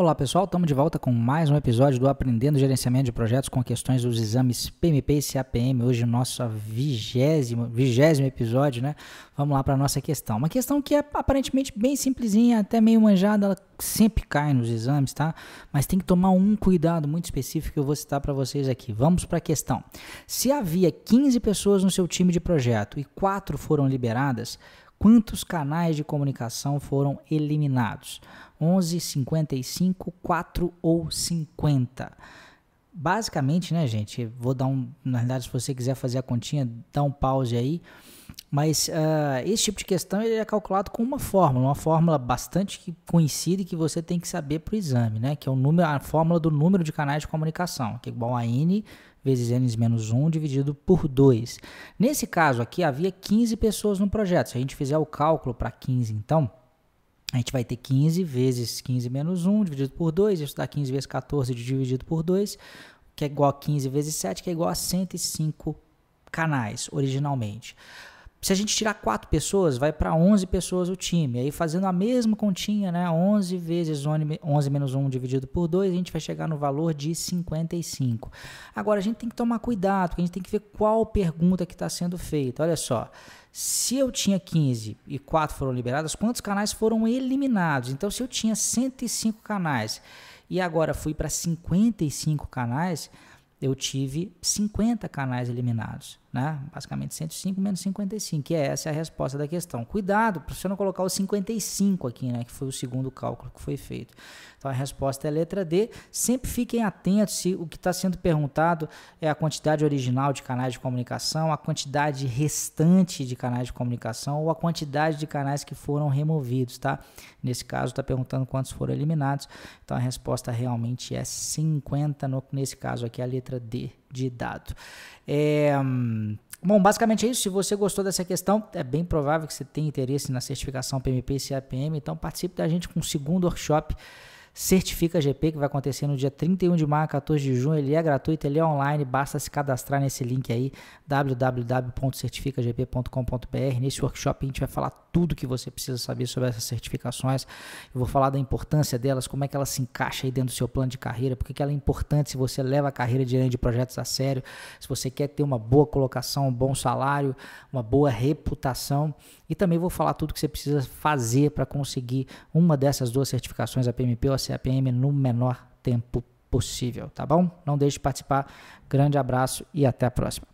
Olá pessoal, estamos de volta com mais um episódio do Aprendendo Gerenciamento de Projetos com questões dos exames PMP e CAPM. Hoje nosso vigésimo, vigésimo episódio, né? Vamos lá para a nossa questão. Uma questão que é aparentemente bem simplesinha, até meio manjada, ela sempre cai nos exames, tá? Mas tem que tomar um cuidado muito específico que eu vou citar para vocês aqui. Vamos para a questão. Se havia 15 pessoas no seu time de projeto e 4 foram liberadas, quantos canais de comunicação foram eliminados? 11, 55, 4 ou 50. Basicamente, né, gente? Vou dar um. Na verdade, se você quiser fazer a continha, dá um pause aí. Mas uh, esse tipo de questão ele é calculado com uma fórmula, uma fórmula bastante conhecida e que você tem que saber para o exame, né? Que é o número, a fórmula do número de canais de comunicação, que é igual a N vezes N menos 1 dividido por 2. Nesse caso aqui, havia 15 pessoas no projeto. Se a gente fizer o cálculo para 15, então, a gente vai ter 15 vezes 15 menos 1 dividido por 2, isso dá 15 vezes 14 dividido por 2, que é igual a 15 vezes 7, que é igual a 105 canais originalmente. Se a gente tirar 4 pessoas, vai para 11 pessoas o time. Aí fazendo a mesma continha, né? 11 vezes 11 menos 1 dividido por 2, a gente vai chegar no valor de 55. Agora a gente tem que tomar cuidado, porque a gente tem que ver qual pergunta que está sendo feita. Olha só, se eu tinha 15 e 4 foram liberadas, quantos canais foram eliminados? Então, se eu tinha 105 canais e agora fui para 55 canais, eu tive 50 canais eliminados, né? Basicamente 105 menos 55, que é essa a resposta da questão. Cuidado para você não colocar o 55 aqui, né? Que foi o segundo cálculo que foi feito. Então a resposta é a letra D. Sempre fiquem atentos se o que está sendo perguntado é a quantidade original de canais de comunicação, a quantidade restante de canais de comunicação ou a quantidade de canais que foram removidos, tá? Nesse caso está perguntando quantos foram eliminados. Então a resposta realmente é 50, no, nesse caso aqui a letra letra D de dado. É, bom, basicamente é isso. Se você gostou dessa questão, é bem provável que você tenha interesse na certificação PMP e CAPM, então participe da gente com o segundo workshop Certifica GP, que vai acontecer no dia 31 de maio, 14 de junho. Ele é gratuito, ele é online, basta se cadastrar nesse link aí, www.certificagp.com.br. Nesse workshop a gente vai falar tudo que você precisa saber sobre essas certificações. Eu vou falar da importância delas, como é que elas se encaixam aí dentro do seu plano de carreira, porque que ela é importante se você leva a carreira de gerente de projetos a sério, se você quer ter uma boa colocação, um bom salário, uma boa reputação. E também vou falar tudo que você precisa fazer para conseguir uma dessas duas certificações, a PMP ou a CAPM, no menor tempo possível, tá bom? Não deixe de participar. Grande abraço e até a próxima.